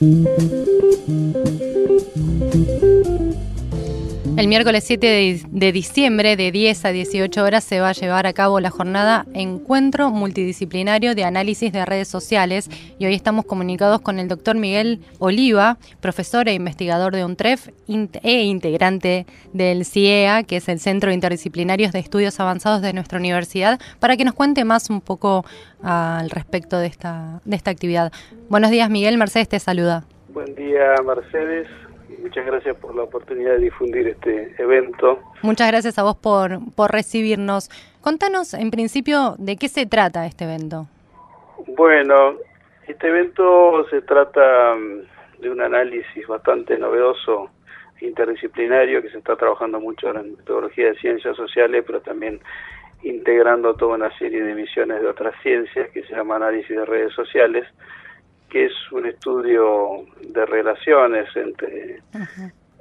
Thank you. El miércoles 7 de, diciembre de 10 a 18 horas se va a llevar a cabo la jornada Encuentro Multidisciplinario de Análisis de Redes Sociales y hoy estamos comunicados con el doctor Miguel Oliva, profesor e investigador de UNTREF e integrante del CIEA, que es el Centro Interdisciplinario de Estudios Avanzados de nuestra universidad, para que nos cuente más un poco al respecto de esta, de esta actividad. Buenos días Miguel, Mercedes te saluda. Buen día Mercedes, muchas gracias por la oportunidad de difundir este evento. Muchas gracias a vos por, por recibirnos. Contanos, en principio, de qué se trata este evento. Bueno, este evento se trata mm, de un análisis bastante novedoso, interdisciplinario, que se está trabajando mucho en metodología de ciencias sociales, pero también integrando toda una serie de misiones de otras ciencias que se llama análisis de redes sociales que es un estudio de relaciones entre,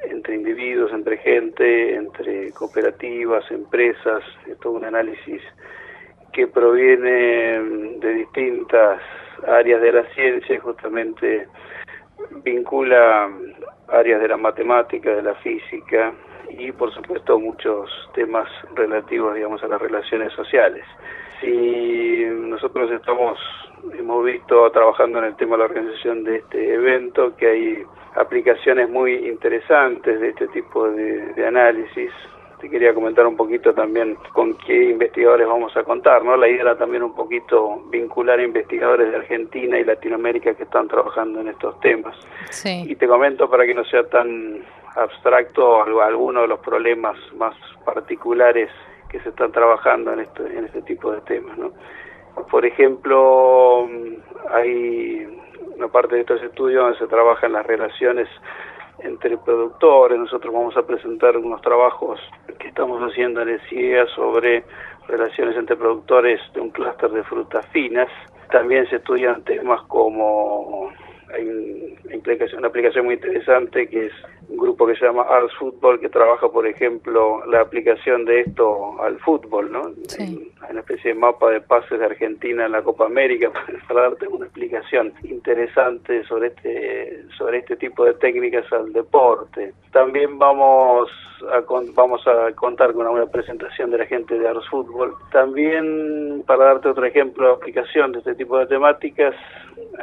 entre individuos, entre gente, entre cooperativas, empresas, es todo un análisis que proviene de distintas áreas de la ciencia y justamente vincula áreas de la matemática, de la física y por supuesto muchos temas relativos digamos a las relaciones sociales. Si nosotros estamos hemos visto trabajando en el tema de la organización de este evento que hay aplicaciones muy interesantes de este tipo de, análisis. Te quería comentar un poquito también con qué investigadores vamos a contar, ¿no? La idea era también un poquito vincular a investigadores de Argentina y Latinoamérica que están trabajando en estos temas. Sí. Y te comento para que no sea tan abstracto algunos de los problemas más particulares que se están trabajando en este, en este tipo de temas, ¿no? Por ejemplo, hay una parte de estos estudios donde se trabaja en las relaciones entre productores. Nosotros vamos a presentar unos trabajos que estamos haciendo en el CIEA sobre relaciones entre productores de un clúster de frutas finas. También se estudian temas como hay una aplicación muy interesante que es un grupo que se llama Arts Football que trabaja, por ejemplo, la aplicación de esto al fútbol, ¿no? Sí. Hay una especie de mapa de pases de Argentina en la Copa América para darte una explicación interesante sobre este sobre este tipo de técnicas al deporte. También vamos a vamos a contar con una presentación de la gente de Arts Football. También para darte otro ejemplo de aplicación de este tipo de temáticas,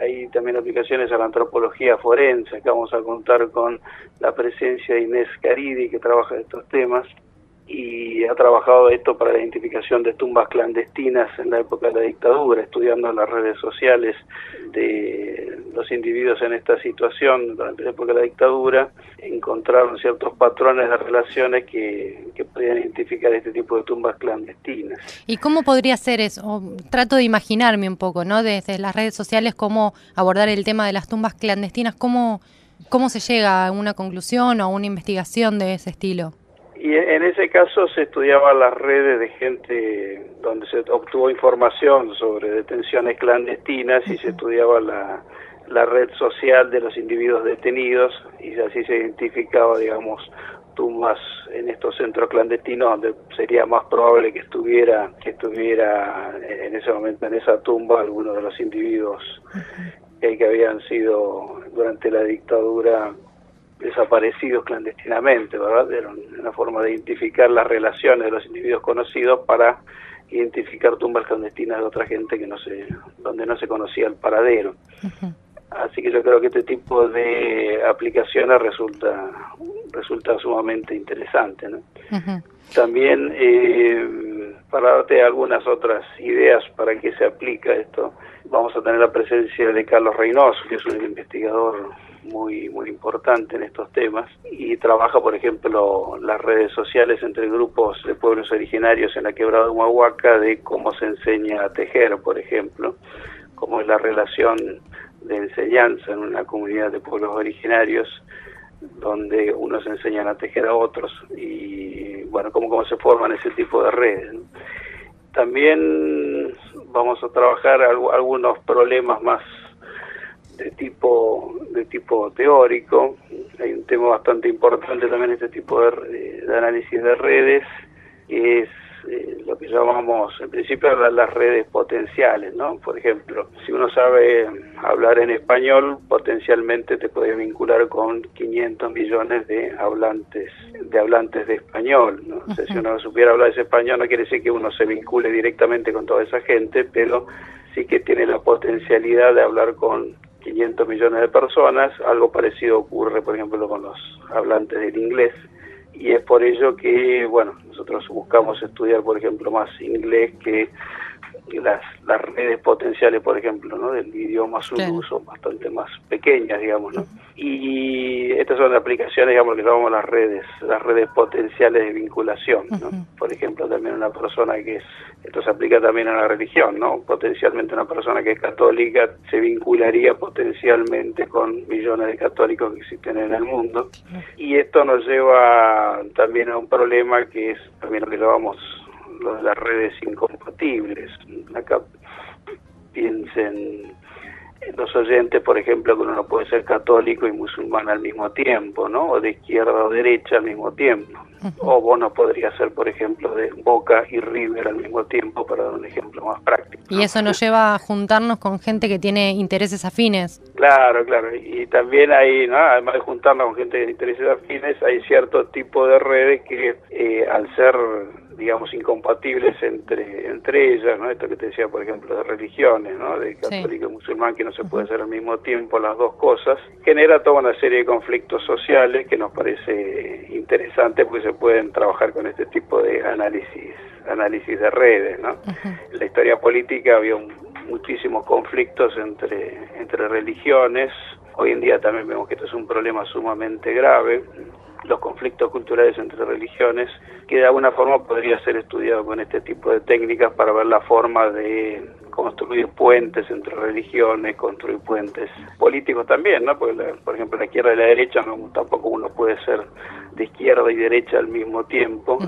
hay también aplicaciones a la antropología forense, que vamos a contar con la presencia de Inés Caridi, que trabaja estos temas, y ha trabajado esto para la identificación de tumbas clandestinas en la época de la dictadura, estudiando las redes sociales de los individuos en esta situación durante la época de la dictadura, encontraron ciertos patrones de relaciones que, que podían identificar este tipo de tumbas clandestinas. ¿Y cómo podría ser eso? Trato de imaginarme un poco, ¿no? Desde las redes sociales, cómo abordar el tema de las tumbas clandestinas, cómo, cómo se llega a una conclusión o a una investigación de ese estilo. Y en ese caso se estudiaban las redes de gente donde se obtuvo información sobre detenciones clandestinas y se estudiaba la, la red social de los individuos detenidos y así se identificaba, digamos, tumbas en estos centros clandestinos donde sería más probable que estuviera que estuviera en ese momento en esa tumba alguno de los individuos que habían sido durante la dictadura desaparecidos clandestinamente, ¿verdad? Era una forma de identificar las relaciones de los individuos conocidos para identificar tumbas clandestinas de otra gente que no se, donde no se conocía el paradero. Así que yo creo que este tipo de aplicaciones resulta resulta sumamente interesante, ¿no? También eh, para darte algunas otras ideas para qué se aplica esto, vamos a tener la presencia de Carlos Reynoso, que es un investigador muy muy importante en estos temas y trabaja por ejemplo las redes sociales entre grupos de pueblos originarios en la quebrada de Humahuaca de cómo se enseña a tejer por ejemplo cómo es la relación de enseñanza en una comunidad de pueblos originarios donde unos enseñan a tejer a otros y bueno cómo, cómo se forman ese tipo de redes también vamos a trabajar algunos problemas más de tipo de tipo teórico. Hay un tema bastante importante también este tipo de, análisis de redes que es eh, lo que llamamos, en principio, las redes potenciales, ¿no? Por ejemplo, si uno sabe hablar en español, potencialmente te puede vincular con 500 millones de hablantes de hablantes de español, ¿no? O sea, si uno supiera hablar ese español, no quiere decir que uno se vincule directamente con toda esa gente, pero sí que tiene la potencialidad de hablar con 500 millones de personas. Algo parecido ocurre, por ejemplo, con los hablantes del inglés y es por ello que, bueno, nosotros buscamos estudiar, por ejemplo, más inglés que las, las redes potenciales, por ejemplo, ¿no? del idioma zulu son bastante más pequeñas, digamos, ¿no? Y estas son aplicaciones, digamos, que llamamos las redes, las redes potenciales de vinculación, ¿no? Por ejemplo, también una persona que es, esto se aplica también a la religión, ¿no? Potencialmente una persona que es católica se vincularía potencialmente con millones de católicos que existen en el mundo. Y esto nos lleva también a un problema que es también lo que llamamos las redes incompatibles. Acá piensen los oyentes, por ejemplo, que uno no puede ser católico y musulmán al mismo tiempo, ¿no? O de izquierda o derecha al mismo tiempo. O vos no podrías ser, por ejemplo, de Boca y River al mismo tiempo, para dar un ejemplo más práctico. Y eso nos lleva a juntarnos con gente que tiene intereses afines. Claro, claro. Y también hay, ¿no? además de juntarnos con gente de intereses afines, hay cierto tipo de redes que eh, al ser digamos, incompatibles entre, entre ellas, ¿no? Esto que te decía, por ejemplo, de religiones, ¿no? De católico y musulmán, que no se puede hacer al mismo tiempo las dos cosas, genera toda una serie de conflictos sociales que nos parece interesante porque se pueden trabajar con este tipo de análisis, análisis de redes, ¿no? En la historia política había muchísimos conflictos entre, entre religiones, Hoy en día también vemos que esto es un problema sumamente grave los conflictos culturales entre religiones, que de alguna forma podría ser estudiado con este tipo de técnicas para ver la forma de construir puentes entre religiones, construir puentes políticos también, ¿no? Porque, por ejemplo, la izquierda y la derecha no, tampoco uno puede ser de izquierda y derecha al mismo tiempo,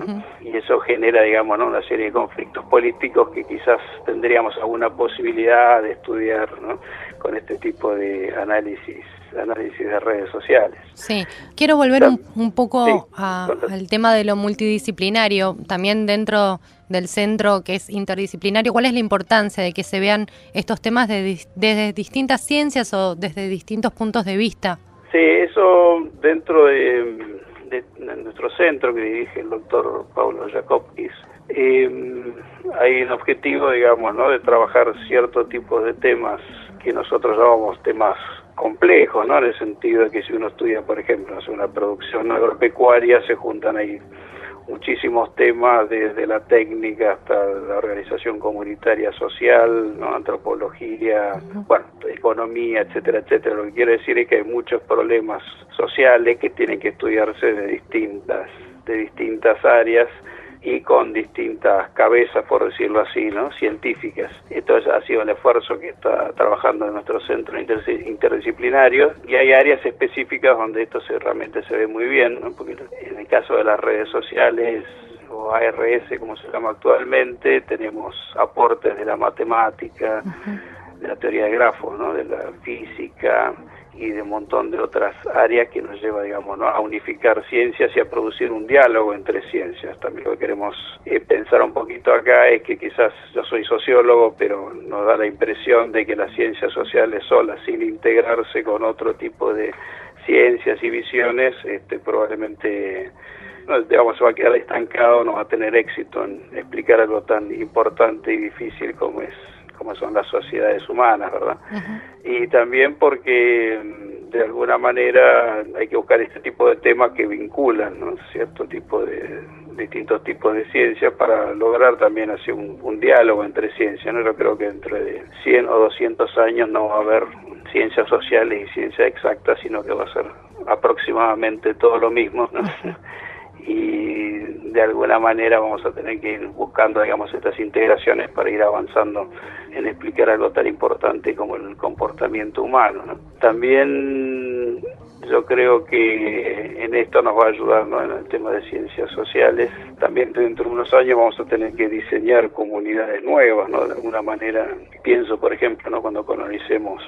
y eso genera, digamos, ¿no? una serie de conflictos políticos que quizás tendríamos alguna posibilidad de estudiar, ¿no? Con este tipo de análisis análisis de redes sociales. Sí, quiero volver un, poco al tema de lo multidisciplinario, también dentro del centro que es interdisciplinario, ¿cuál es la importancia de que se vean estos temas desde distintas ciencias o desde distintos puntos de vista? Sí, eso dentro de, nuestro centro que dirige el doctor Pablo Jacobkis, eh, hay un objetivo, digamos, ¿no? de trabajar cierto tipo de temas que nosotros llamamos temas complejos, ¿no? En el sentido de que si uno estudia, por ejemplo, una producción agropecuaria, se juntan ahí muchísimos temas, desde la técnica hasta la organización comunitaria social, ¿no? antropología, bueno, economía, etcétera, etcétera. Lo que quiere decir es que hay muchos problemas sociales que tienen que estudiarse de distintas, de distintas áreas y con distintas cabezas, por decirlo así, ¿no? científicas. Entonces ha sido el esfuerzo que está trabajando en nuestro centro interdisciplinario y hay áreas específicas donde esto se, realmente se ve muy bien, ¿no? porque en el caso de las redes sociales o ARS como se llama actualmente, tenemos aportes de la matemática, de la teoría de grafos, ¿no? de la física, y de un montón de otras áreas que nos lleva, digamos, a unificar ciencias y a producir un diálogo entre ciencias. También lo que queremos eh, pensar un poquito acá es que quizás yo soy sociólogo, pero nos da la impresión de que las ciencias sociales solas, sin integrarse con otro tipo de ciencias y visiones, este, probablemente digamos, se va a quedar estancado, no va a tener éxito en explicar algo tan importante y difícil como es como son las sociedades humanas, ¿verdad? Y también porque mm, de alguna manera hay que buscar este tipo de temas que vinculan, ¿no? Cierto tipo de distintos tipos de ciencias para lograr también así un, diálogo entre ciencias, ¿no? Yo creo que dentro de 100 o 200 años no va a haber ciencias sociales y ciencias exactas, sino que va a ser aproximadamente todo lo mismo, ¿no? y de alguna manera vamos a tener que ir buscando, digamos, estas integraciones para ir avanzando en explicar algo tan importante como el comportamiento humano. También yo creo que en esto nos va a ayudar en el tema de ciencias sociales. También dentro de unos años vamos a tener que diseñar comunidades nuevas, ¿no? De alguna manera, pienso, por ejemplo, ¿no? cuando colonicemos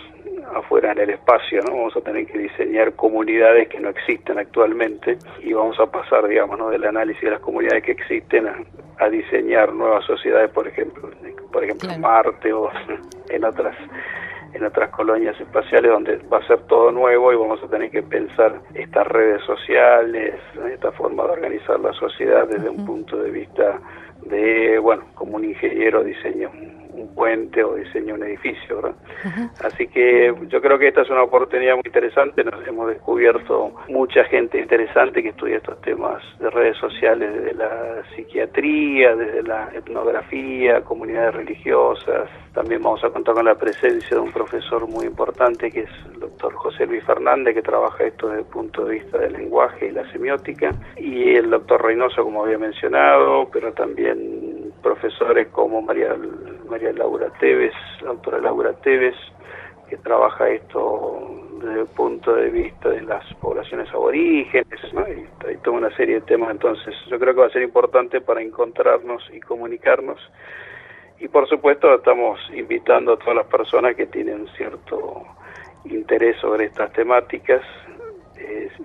afuera en el espacio, ¿no? Vamos a tener que diseñar comunidades que no existen actualmente y vamos a pasar, digamos, ¿no? del análisis de las comunidades que existen a, a diseñar nuevas sociedades, por ejemplo, por ejemplo Marte o en otras en otras colonias espaciales donde va a ser todo nuevo y vamos a tener que pensar estas redes sociales, esta forma de organizar la sociedad desde un punto de vista de, bueno, como un ingeniero diseño un puente o diseño un edificio, ¿verdad? Así que yo creo que esta es una oportunidad muy interesante, nos hemos descubierto mucha gente interesante que estudia estos temas de redes sociales, desde la psiquiatría, desde la etnografía, comunidades religiosas, también vamos a contar con la presencia de un profesor muy importante que es el doctor José Luis Fernández, que trabaja esto desde el punto de vista del lenguaje y la semiótica, y el doctor Reynoso, como había mencionado, pero también profesores como María, María Laura Teves, la doctora Laura Teves, que trabaja esto desde el punto de vista de las poblaciones aborígenes, ¿no? y hay toda una serie de temas, entonces yo creo que va a ser importante para encontrarnos y comunicarnos y por supuesto estamos invitando a todas las personas que tienen cierto interés sobre estas temáticas,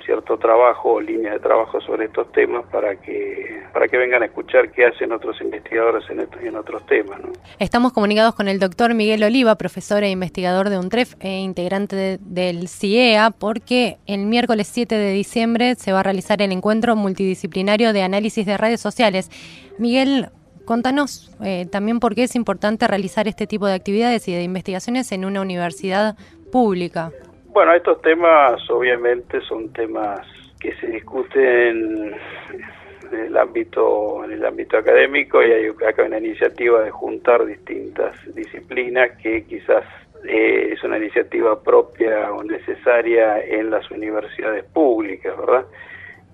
cierto trabajo o línea de trabajo sobre estos temas para que para que vengan a escuchar qué hacen otros investigadores en, en otros temas. Estamos comunicados con el doctor Miguel Oliva, profesor e investigador de UNTREF e integrante del CIEA, porque el miércoles 7 de diciembre se va a realizar el encuentro multidisciplinario de análisis de redes sociales. Miguel, Contanos eh, también por qué es importante realizar este tipo de actividades y de investigaciones en una universidad pública. Bueno, estos temas obviamente son temas que se discuten en el ámbito en el ámbito académico y hay acá una iniciativa de juntar distintas disciplinas que quizás eh, es una iniciativa propia o necesaria en las universidades públicas, ¿verdad?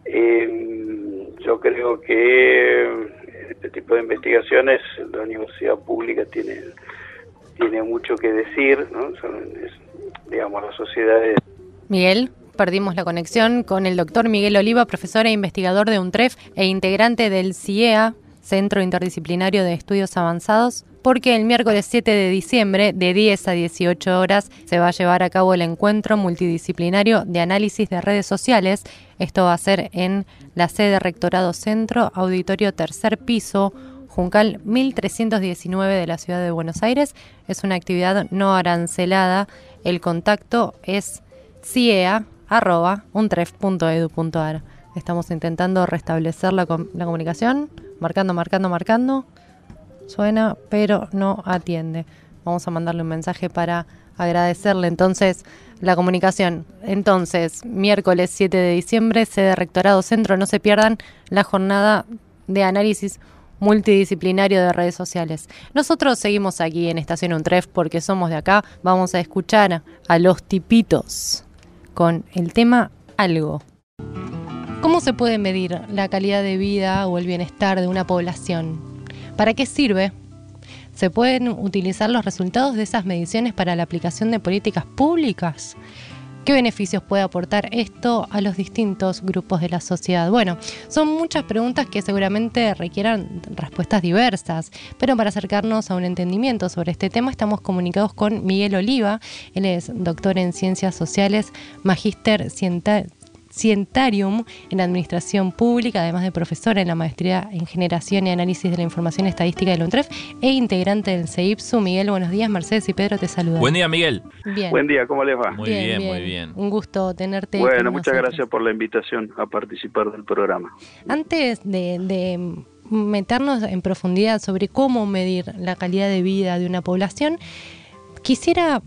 Eh, yo creo que este tipo de investigaciones la universidad pública tiene tiene mucho que decir, ¿no? Son, digamos, las sociedades. Miguel, perdimos la conexión con el doctor Miguel Oliva, profesor e investigador de UNTREF e integrante del CIEA, Centro Interdisciplinario de Estudios Avanzados, porque el miércoles 7 de diciembre, de 10 a 18 horas, se va a llevar a cabo el encuentro multidisciplinario de análisis de redes sociales. Esto va a ser en la sede Rectorado Centro, Auditorio Tercer Piso, Juncal 1319 de la Ciudad de Buenos Aires. Es una actividad no arancelada. El contacto es ciea.untref.edu.ar. Estamos intentando restablecer la, la comunicación, marcando, marcando, marcando. Suena, pero no atiende. Vamos a mandarle un mensaje para agradecerle entonces la comunicación. Entonces, miércoles 7 de diciembre, sede Rectorado Centro, no se pierdan la jornada de análisis multidisciplinario de redes sociales. Nosotros seguimos aquí en Estación Untref porque somos de acá. Vamos a escuchar a los tipitos con el tema algo. ¿Cómo se puede medir la calidad de vida o el bienestar de una población? ¿Para qué sirve? ¿Se pueden utilizar los resultados de esas mediciones para la aplicación de políticas públicas? ¿Qué beneficios puede aportar esto a los distintos grupos de la sociedad? Bueno, son muchas preguntas que seguramente requieran respuestas diversas, pero para acercarnos a un entendimiento sobre este tema estamos comunicados con Miguel Oliva, él es doctor en ciencias sociales, magíster científico Cientarium en Administración Pública, además de profesora en la Maestría en Generación y Análisis de la Información Estadística del UNTREF e integrante del CEIPSU. Miguel, buenos días. Mercedes y Pedro te saludan. Buen día, Miguel. Bien. Buen día, ¿cómo les va? Muy bien, muy bien. Un gusto tenerte. Bueno, muchas gracias por la invitación a participar del programa. Antes de meternos en profundidad sobre cómo medir la calidad de vida de una población, quisiera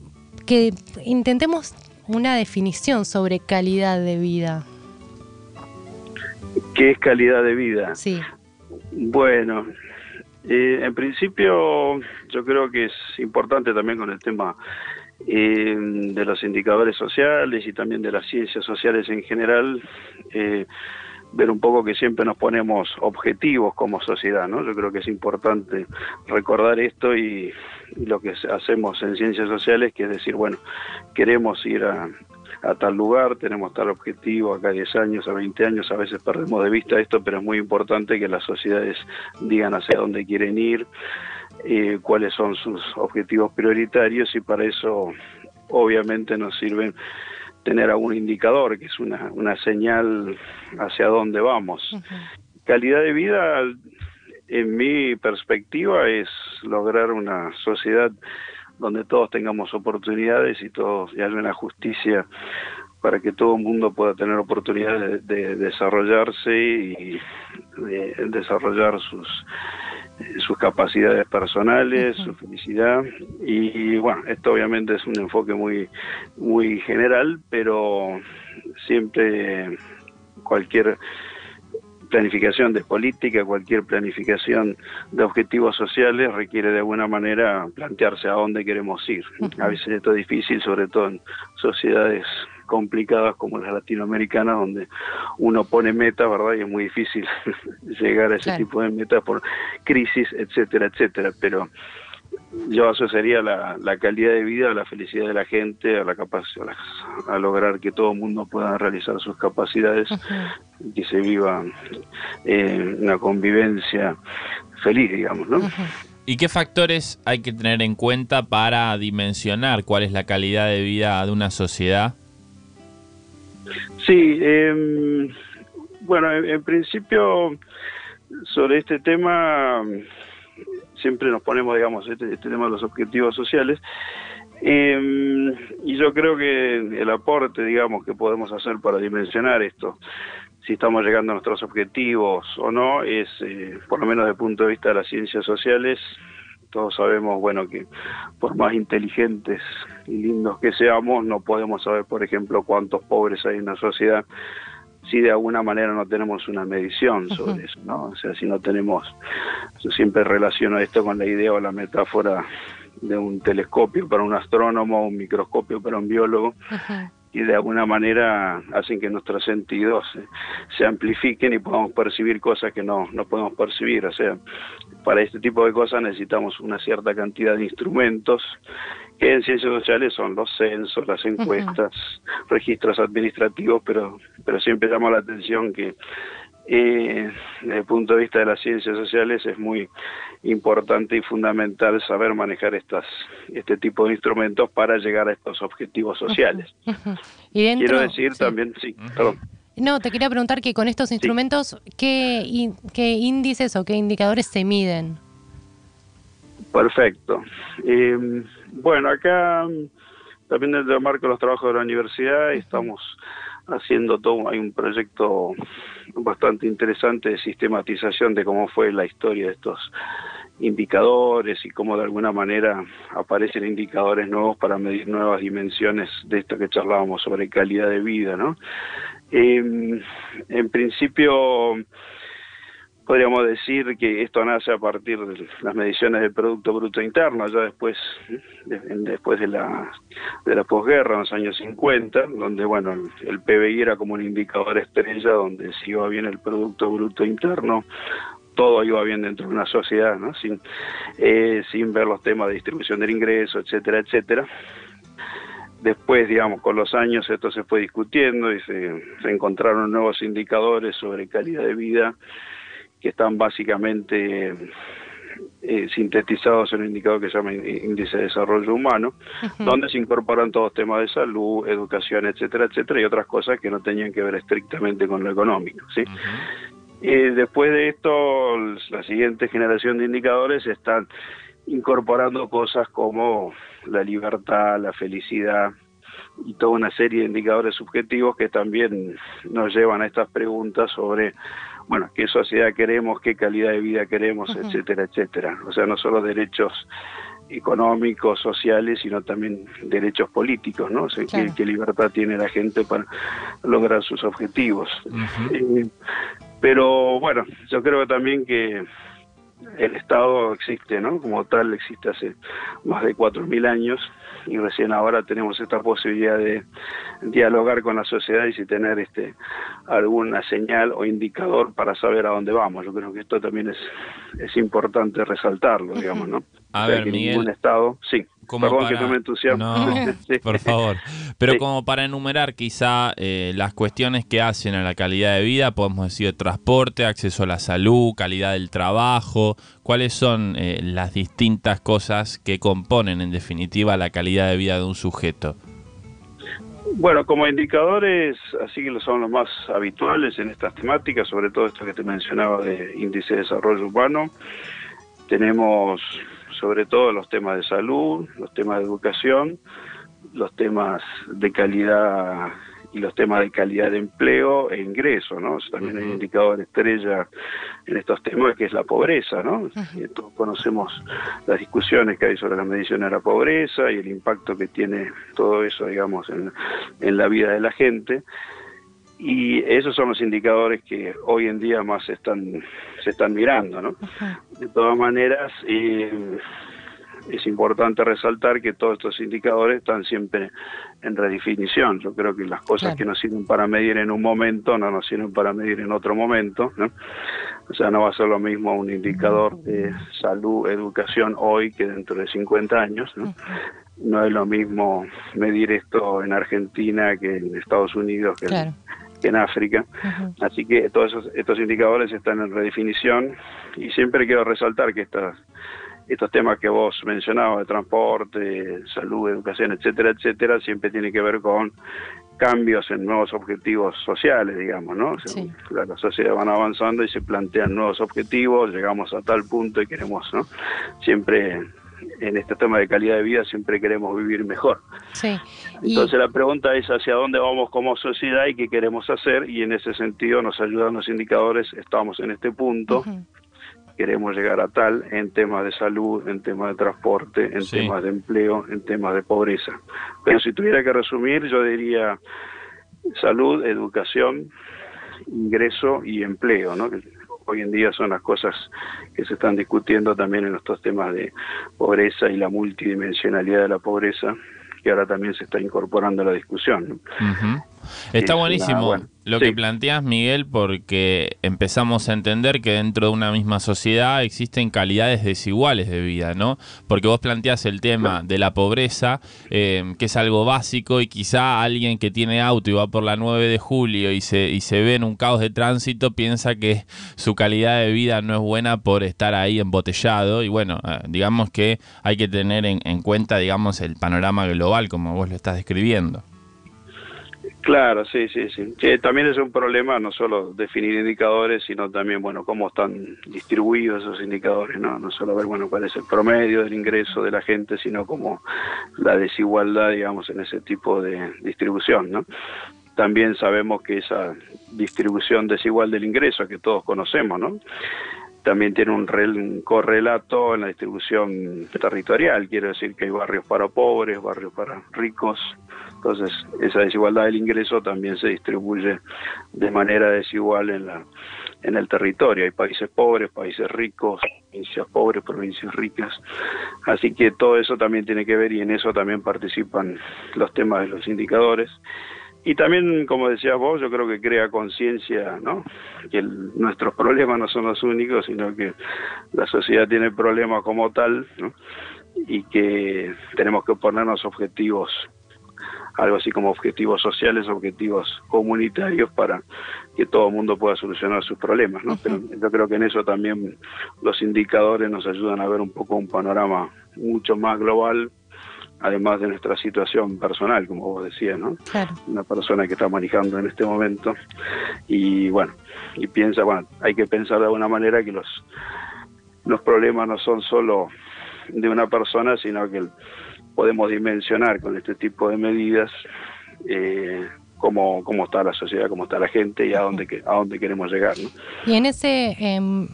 que intentemos una definición sobre calidad de vida. ¿Qué es calidad de vida? Sí. Bueno, eh, en principio yo creo que es importante también con el tema eh, de los indicadores sociales y también de las ciencias sociales en general, eh, ver un poco que siempre nos ponemos objetivos como sociedad, ¿no? Yo creo que es importante recordar esto y, lo que hacemos en ciencias sociales, que es decir, bueno, queremos ir a, tal lugar, tenemos tal objetivo acá a 10 años, a 20 años, a veces perdemos de vista esto, pero es muy importante que las sociedades digan hacia dónde quieren ir, eh, cuáles son sus objetivos prioritarios y para eso obviamente nos sirven tener algún indicador, que es una, una señal hacia dónde vamos. Calidad de vida en mi perspectiva es lograr una sociedad donde todos tengamos oportunidades y todos y haya una justicia para que todo el mundo pueda tener oportunidades de, desarrollarse y de desarrollar sus sus capacidades personales, su felicidad. Y bueno, esto obviamente es un enfoque muy muy general, pero siempre cualquier planificación de política, cualquier planificación de objetivos sociales requiere de alguna manera plantearse a dónde queremos ir. A veces esto es difícil, sobre todo en sociedades complicadas como las latinoamericanas, donde uno pone metas, ¿verdad? Y es muy difícil llegar a ese tipo de metas por crisis, etcétera, etcétera. Pero yo asociaría la, la calidad de vida, la felicidad de la gente, a la capacidad, a, lograr que todo el mundo pueda realizar sus capacidades, y que se viva eh, una convivencia feliz, digamos, ¿no? ¿Y qué factores hay que tener en cuenta para dimensionar cuál es la calidad de vida de una sociedad? Sí, eh, bueno, en, principio sobre este tema siempre nos ponemos, digamos, este, este tema de los objetivos sociales. Eh, y yo creo que el aporte, digamos, que podemos hacer para dimensionar esto, si estamos llegando a nuestros objetivos o no, es, eh, por lo menos desde el punto de vista de las ciencias sociales, todos sabemos, bueno, que por más inteligentes y lindos que seamos, no podemos saber, por ejemplo, cuántos pobres hay en la sociedad si de alguna manera no tenemos una medición sobre eso, ¿no? O sea, si no tenemos, yo siempre relaciono esto con la idea o la metáfora de un telescopio para un astrónomo, un microscopio para un biólogo, y de alguna manera hacen que nuestros sentidos se, amplifiquen y podamos percibir cosas que no, no podemos percibir. O sea, para este tipo de cosas necesitamos una cierta cantidad de instrumentos que en ciencias sociales son los censos, las encuestas, registros administrativos, pero, pero siempre llama la atención que eh, desde el punto de vista de las ciencias sociales es muy importante y fundamental saber manejar estas este tipo de instrumentos para llegar a estos objetivos sociales. Quiero decir también, sí, perdón. No, te quería preguntar que con estos instrumentos, ¿qué, ¿qué índices o qué indicadores se miden? Perfecto. Eh, bueno, acá también dentro del marco de los trabajos de la universidad estamos haciendo todo, hay un proyecto bastante interesante de sistematización de cómo fue la historia de estos indicadores y cómo de alguna manera aparecen indicadores nuevos para medir nuevas dimensiones de esto que charlábamos sobre calidad de vida, ¿no? Eh, en principio podríamos decir que esto nace a partir de las mediciones del Producto Bruto Interno, ya después, después de la, de la posguerra, en los años 50, donde bueno el PBI era como un indicador estrella, donde si iba bien el Producto Bruto Interno, todo iba bien dentro de una sociedad, ¿no? sin, eh, sin ver los temas de distribución del ingreso, etcétera, etcétera. Después, digamos, con los años esto se fue discutiendo y se encontraron nuevos indicadores sobre calidad de vida que están básicamente eh, sintetizados en un indicador que se llama Índice de Desarrollo Humano, donde se incorporan todos temas de salud, educación, etcétera, etcétera, y otras cosas que no tenían que ver estrictamente con lo económico. ¿sí? después de esto, la siguiente generación de indicadores están incorporando cosas como la libertad, la felicidad, y toda una serie de indicadores subjetivos que también nos llevan a estas preguntas sobre bueno, qué sociedad queremos, qué calidad de vida queremos, etcétera, etcétera. O sea, no solo derechos económicos, sociales, sino también derechos políticos, ¿no? O sea, qué, libertad tiene la gente para lograr sus objetivos. Eh, pero bueno, yo creo también que el Estado existe, ¿no? Como tal, existe hace más de 4.000 años y recién ahora tenemos esta posibilidad de dialogar con la sociedad y si tener este alguna señal o indicador para saber a dónde vamos. Yo creo que esto también es, es importante resaltarlo, digamos, ¿no? A ver, Miguel. estado, sí. Perdón que no me No, por favor. Pero como para enumerar quizá eh, las cuestiones que hacen a la calidad de vida, podemos decir transporte, acceso a la salud, calidad del trabajo, cuáles son eh, las distintas cosas que componen en definitiva la calidad de vida de un sujeto. Bueno, como indicadores, así que son los más habituales en estas temáticas, sobre todo esto que te mencionaba de índice de desarrollo humano, tenemos sobre todo los temas de salud, los temas de educación, los temas de calidad y los temas de calidad de empleo e ingreso, ¿no? También hay un indicador estrella en estos temas que es la pobreza, ¿no? y todos conocemos las discusiones que hay sobre la medición de la pobreza y el impacto que tiene todo eso, digamos, en, en la vida de la gente. Y esos son los indicadores que hoy en día más se están, se están mirando, ¿no? De todas maneras, eh, es importante resaltar que todos estos indicadores están siempre en redefinición. Yo creo que las cosas que nos sirven para medir en un momento no nos sirven para medir en otro momento. ¿no? O sea, no va a ser lo mismo un indicador de salud, educación hoy que dentro de 50 años. ¿no? no es lo mismo medir esto en Argentina que en Estados Unidos, que, en, África. Así que todos estos indicadores están en redefinición y siempre quiero resaltar que estas estos temas que vos mencionabas de transporte, salud, educación, etcétera, etcétera, siempre tiene que ver con cambios en nuevos objetivos sociales, digamos, ¿no? Las sociedades van avanzando y se plantean nuevos objetivos, llegamos a tal punto y queremos, ¿no? Siempre en este tema de calidad de vida siempre queremos vivir mejor. Sí. Entonces la pregunta es hacia dónde vamos como sociedad y qué queremos hacer y en ese sentido nos ayudan los indicadores, estamos en este punto queremos llegar a tal en temas de salud, en temas de transporte, en temas de empleo, en temas de pobreza. Pero si tuviera que resumir, yo diría salud, educación, ingreso y empleo, ¿no? Hoy en día son las cosas que se están discutiendo también en estos temas de pobreza y la multidimensionalidad de la pobreza, que ahora también se está incorporando a la discusión. Está buenísimo lo que planteas, Miguel, porque empezamos a entender que dentro de una misma sociedad existen calidades desiguales de vida, ¿no? Porque vos planteas el tema de la pobreza, eh, que es algo básico, y quizá alguien que tiene auto y va por la 9 de julio y se, y se ve en un caos de tránsito piensa que su calidad de vida no es buena por estar ahí embotellado. Y bueno, eh, digamos que hay que tener en, en cuenta, digamos, el panorama global, como vos lo estás describiendo. Claro, sí, sí, sí. también es un problema no solo definir indicadores, sino también, bueno, cómo están distribuidos esos indicadores, ¿no? No solo ver, bueno, cuál es el promedio del ingreso de la gente, sino como la desigualdad, digamos, en ese tipo de distribución, ¿no? También sabemos que esa distribución desigual del ingreso que todos conocemos, ¿no? También tiene un, correlato en la distribución territorial, quiere decir que hay barrios para pobres, barrios para ricos, entonces esa desigualdad del ingreso también se distribuye de manera desigual en, la, en el territorio, hay países pobres, países ricos, provincias pobres, provincias ricas, así que todo eso también tiene que ver y en eso también participan los temas de los indicadores. Y también, como decías vos, yo creo que crea conciencia, ¿no? Que nuestros problemas no son los únicos, sino que la sociedad tiene problemas como tal, ¿no? Y que tenemos que ponernos objetivos, algo así como objetivos sociales, objetivos comunitarios para que todo el mundo pueda solucionar sus problemas, ¿no? Pero yo creo que en eso también los indicadores nos ayudan a ver un poco un panorama mucho más global, además de nuestra situación personal, como vos decías, ¿no? Una persona que está manejando en este momento y bueno, y piensa, bueno, hay que pensar de alguna manera que los, los problemas no son solo de una persona, sino que podemos dimensionar con este tipo de medidas eh, cómo, cómo está la sociedad, cómo está la gente y a dónde, a dónde queremos llegar. ¿no? Y en ese... Em,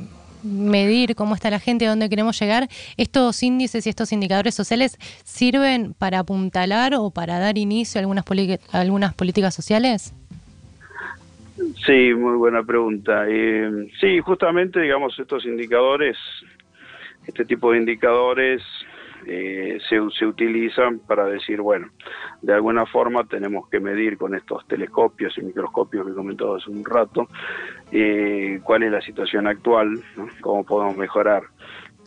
medir cómo está la gente, a dónde queremos llegar, estos índices y estos indicadores sociales sirven para apuntalar o para dar inicio a algunas, algunas políticas sociales? Sí, muy buena pregunta. Eh, sí, justamente, digamos, estos indicadores, este tipo de indicadores eh, se, utilizan para decir, bueno, de alguna forma tenemos que medir con estos telescopios y microscopios que he comentado hace un rato, eh, cuál es la situación actual, cómo podemos mejorar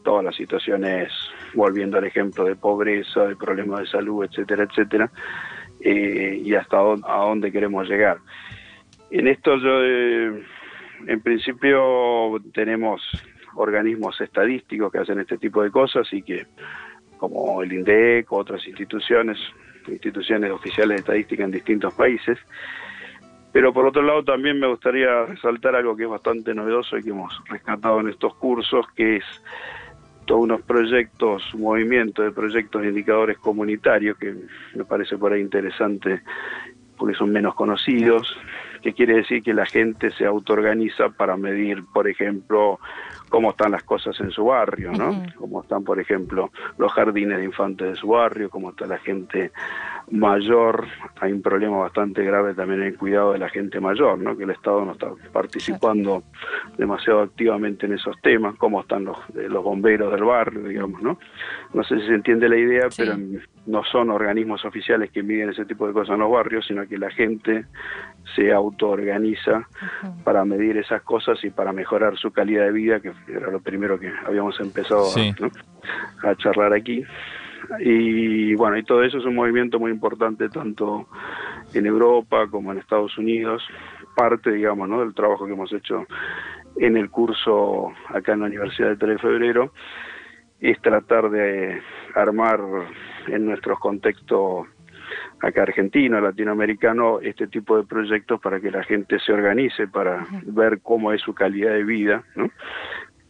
todas las situaciones, volviendo al ejemplo de pobreza, de problemas de salud, etcétera, etcétera, eh, y hasta a dónde queremos llegar. En esto yo, en principio, tenemos organismos estadísticos que hacen este tipo de cosas y que como el INDEC otras instituciones instituciones oficiales de estadística en distintos países. Pero por otro lado también me gustaría resaltar algo que es bastante novedoso y que hemos rescatado en estos cursos, que es todos unos proyectos, un movimiento de proyectos de indicadores comunitarios que me parece por ahí interesante porque son menos conocidos, que quiere decir que la gente se autoorganiza para medir, por ejemplo, cómo están las cosas en su barrio, ¿no? Cómo están, por ejemplo, los jardines de infantes de su barrio, cómo está la gente mayor. Hay un problema bastante grave también en el cuidado de la gente mayor, ¿no? Que el Estado no está participando demasiado activamente en esos temas, cómo están los, los bomberos del barrio, digamos, ¿no? No sé si se entiende la idea, pero no son organismos oficiales que miden ese tipo de cosas en los barrios, sino que la gente se autoorganiza para medir esas cosas y para mejorar su calidad de vida, que era lo primero que habíamos empezado a, charlar aquí. Y bueno, y todo eso es un movimiento muy importante tanto en Europa como en Estados Unidos, parte, digamos, ¿no? del trabajo que hemos hecho en el curso acá en la Universidad de 3 de Febrero, es tratar de armar en nuestros contextos acá argentino, latinoamericano, este tipo de proyectos para que la gente se organice, para ver cómo es su calidad de vida, ¿no?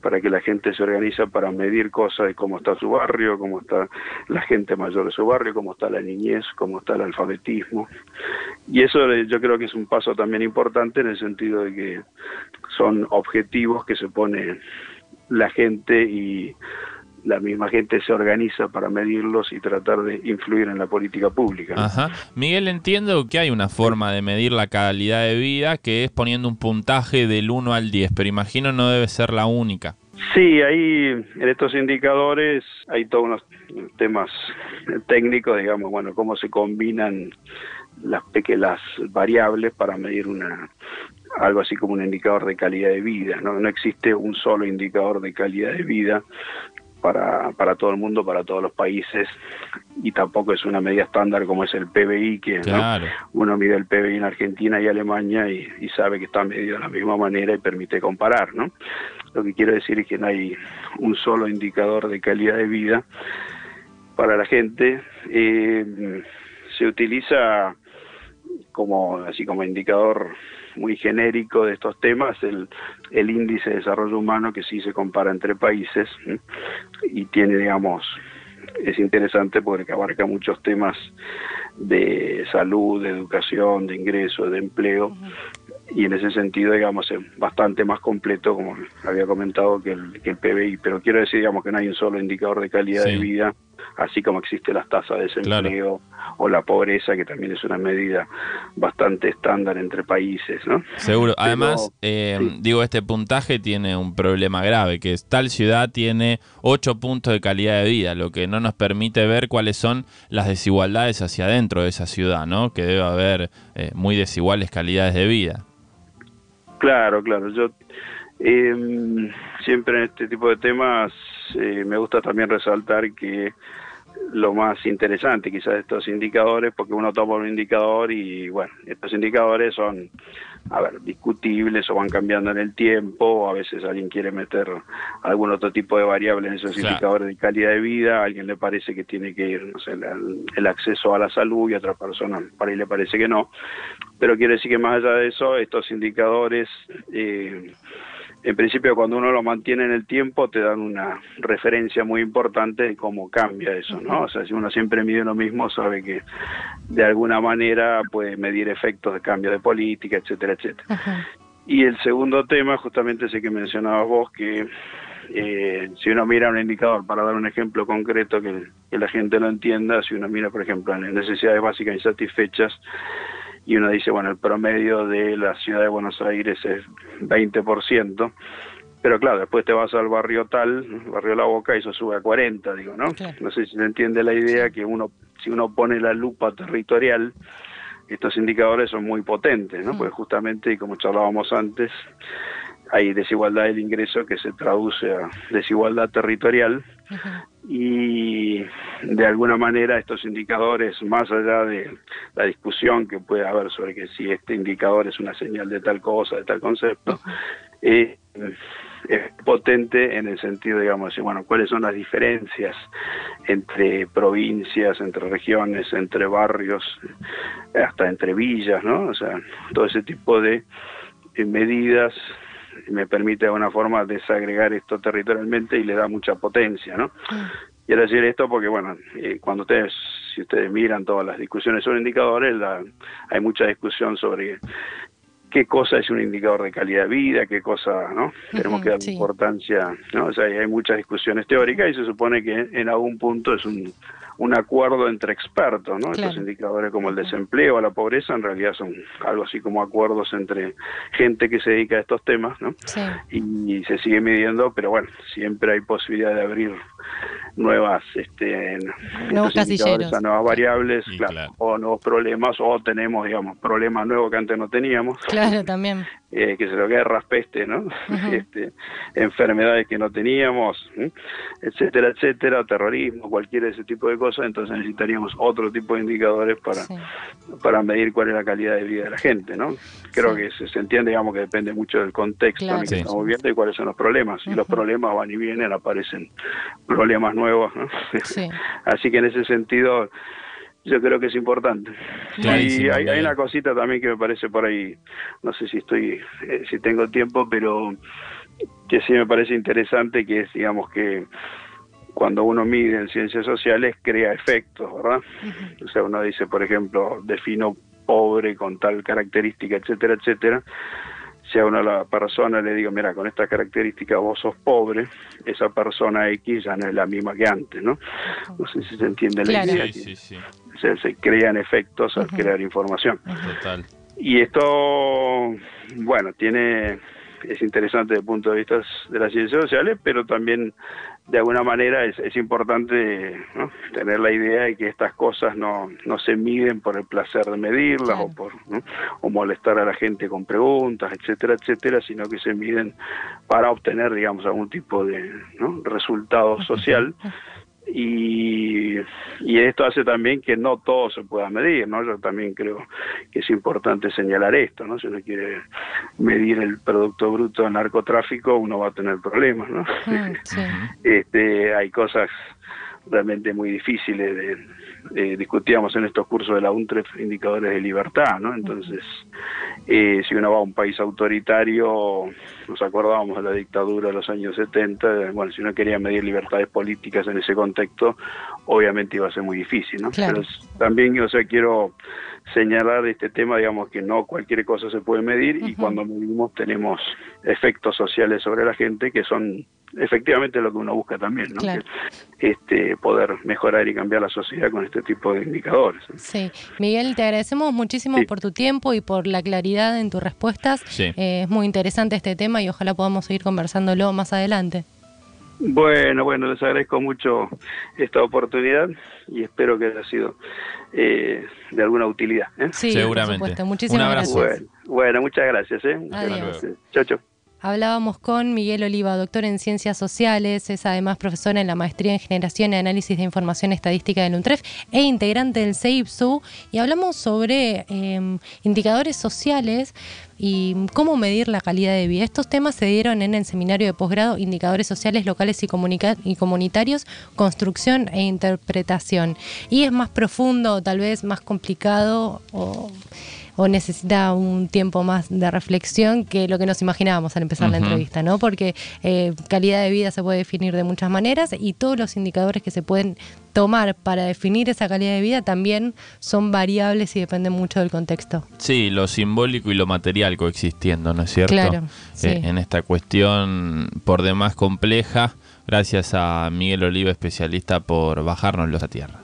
para que la gente se organiza para medir cosas de cómo está su barrio, cómo está la gente mayor de su barrio, cómo está la niñez, cómo está el alfabetismo. Y eso eh, yo creo que es un paso también importante en el sentido de que son objetivos que se pone la gente y la misma gente se organiza para medirlos y tratar de influir en la política pública. Ajá. Miguel, entiendo que hay una forma de medir la calidad de vida que es poniendo un puntaje del 1 al 10, pero imagino no debe ser la única. Sí, ahí en estos indicadores hay todos unos temas técnicos, digamos, bueno, cómo se combinan las pequeñas variables para medir una algo así como un indicador de calidad de vida, ¿no? No existe un solo indicador de calidad de vida para, para todo el mundo, para todos los países, y tampoco es una medida estándar como es el PBI, que uno mide el PBI en Argentina y Alemania y, sabe que está medido de la misma manera y permite comparar. ¿no? Lo que quiero decir es que no hay un solo indicador de calidad de vida para la gente. Eh, se utiliza como así como indicador muy genérico de estos temas, el, el índice de desarrollo humano que sí se compara entre países y tiene, digamos, es interesante porque abarca muchos temas de salud, de educación, de ingreso, de empleo, y en ese sentido, digamos, es bastante más completo, como había comentado, que el, que el PBI. Pero quiero decir, digamos, que no hay un solo indicador de calidad de vida, así como existe las tasas de desempleo o la pobreza, que también es una medida bastante estándar entre países, ¿no? Seguro. Además, eh, digo, este puntaje tiene un problema grave, que tal ciudad tiene 8 puntos de calidad de vida, lo que no nos permite ver cuáles son las desigualdades hacia adentro de esa ciudad, ¿no? Que debe haber eh, muy desiguales calidades de vida. Claro, claro. Yo eh, siempre en este tipo de temas eh, me gusta también resaltar que lo más interesante quizás de estos indicadores, porque uno toma un indicador y bueno, estos indicadores son, a ver, discutibles o van cambiando en el tiempo, a veces alguien quiere meter algún otro tipo de variable en esos indicadores de calidad de vida, a alguien le parece que tiene que ir, no sé, el, el, acceso a la salud y a otra persona para ahí le parece que no, pero quiere decir que más allá de eso, estos indicadores... Eh, en principio cuando uno lo mantiene en el tiempo te dan una referencia muy importante de cómo cambia eso, ¿no? O sea, si uno siempre mide lo mismo, sabe que de alguna manera puede medir efectos de cambio de política, etcétera, etcétera. Y el segundo tema, justamente ese que mencionabas vos, que eh, si uno mira un indicador, para dar un ejemplo concreto que, que la gente lo entienda, si uno mira, por ejemplo, en necesidades básicas insatisfechas, y uno dice, bueno, el promedio de la ciudad de Buenos Aires es 20%, pero claro, después te vas al barrio tal, barrio La Boca, y eso sube a 40, digo, ¿no? No sé si se entiende la idea que uno, si uno pone la lupa territorial, estos indicadores son muy potentes, ¿no? Mm. Porque justamente, y como charlábamos antes, hay desigualdad del ingreso que se traduce a desigualdad territorial. Y de alguna manera estos indicadores, más allá de la discusión que puede haber sobre que si este indicador es una señal de tal cosa, de tal concepto, es potente en el sentido, digamos, de, bueno, cuáles son las diferencias entre provincias, entre regiones, entre barrios, hasta entre villas, ¿no? O sea, todo ese tipo de medidas me permite de alguna forma desagregar esto territorialmente y le da mucha potencia, ¿no? Quiero decir esto porque, bueno, eh, cuando ustedes, si ustedes miran todas las discusiones sobre indicadores, hay mucha discusión sobre qué cosa es un indicador de calidad de vida, qué cosa, ¿no? Tenemos que dar importancia, ¿no? O sea, hay muchas discusiones teóricas y se supone que en algún punto es un, un acuerdo entre expertos, ¿no? Estos indicadores como el desempleo o la pobreza en realidad son algo así como acuerdos entre gente que se dedica a estos temas, ¿no? Sí. Y, se sigue midiendo, pero bueno, siempre hay posibilidad de abrir nuevas este nuevos casilleros nuevas variables claro, o nuevos problemas o tenemos digamos problemas nuevos que antes no teníamos claro también eh, que se lo guerras peste no este, enfermedades que no teníamos etcétera etcétera terrorismo cualquier ese tipo de cosas entonces necesitaríamos otro tipo de indicadores para para medir cuál es la calidad de vida de la gente no creo que se, entiende digamos que depende mucho del contexto en el que estamos viendo y cuáles son los problemas. Y los problemas van y vienen aparecen problemas nuevos. Así que en ese sentido yo creo que es importante. y hay, hay, una cosita también que me parece por ahí, no sé si estoy, eh, si tengo tiempo, pero que sí me parece interesante, que es, digamos, que cuando uno mide en ciencias sociales crea efectos, ¿verdad? O sea, uno dice, por ejemplo, defino pobre con tal característica, etcétera, etcétera si a una persona le digo, mira, con esta característica vos sos pobre, esa persona X ya no es la misma que antes, ¿no? No sé si se entiende la idea. Sí, sí, se, se, crean efectos al crear información. Total. Y esto, bueno, tiene es interesante desde el punto de vista de las ciencias sociales, pero también de alguna manera es, es importante tener la idea de que estas cosas no, no se miden por el placer de medirlas o por o molestar a la gente con preguntas, etcétera, etcétera, sino que se miden para obtener, digamos, algún tipo de resultado social y, y esto hace también que no todo se pueda medir, ¿no? Yo también creo que es importante señalar esto, ¿no? Si uno quiere medir el Producto Bruto de narcotráfico, uno va a tener problemas, ¿no? Mm, este, hay cosas realmente muy difíciles de, discutíamos en estos cursos de la UNTREF indicadores de libertad, ¿no? Entonces, eh, si uno va a un país autoritario, nos acordábamos de la dictadura de los años 70, bueno, si uno quería medir libertades políticas en ese contexto, obviamente iba a ser muy difícil, ¿no? Pero también, o sea, quiero señalar este tema, digamos que no cualquier cosa se puede medir y cuando medimos tenemos efectos sociales sobre la gente que son efectivamente lo que uno busca también, ¿no? este, poder mejorar y cambiar la sociedad con este tipo de indicadores. Sí, Miguel, te agradecemos muchísimo por tu tiempo y por la claridad en tus respuestas. Eh, es muy interesante este tema y ojalá podamos seguir conversándolo más adelante. Bueno, bueno, les agradezco mucho esta oportunidad y espero que haya sido eh, de alguna utilidad. ¿eh? Sí, seguramente. Muchísimas gracias. Bueno, muchas gracias. ¿eh? Chao, chao. Hablábamos con Miguel Oliva, doctor en Ciencias Sociales, es además profesor en la Maestría en Generación y Análisis de Información Estadística del UNTREF e integrante del CEIPSU, y hablamos sobre em, indicadores sociales y cómo medir la calidad de vida. Estos temas se dieron en el seminario de posgrado Indicadores Sociales Locales y, y Comunitarios, Construcción e Interpretación. Y es más profundo, tal vez más complicado o o necesita un tiempo más de reflexión que lo que nos imaginábamos al empezar la entrevista, ¿no? Porque eh, calidad de vida se puede definir de muchas maneras y todos los indicadores que se pueden tomar para definir esa calidad de vida también son variables y dependen mucho del contexto. Sí, lo simbólico y lo material coexistiendo, ¿no es cierto? Claro. Eh, en esta cuestión por demás compleja, gracias a Miguel Oliva, especialista, por bajarnos a tierra.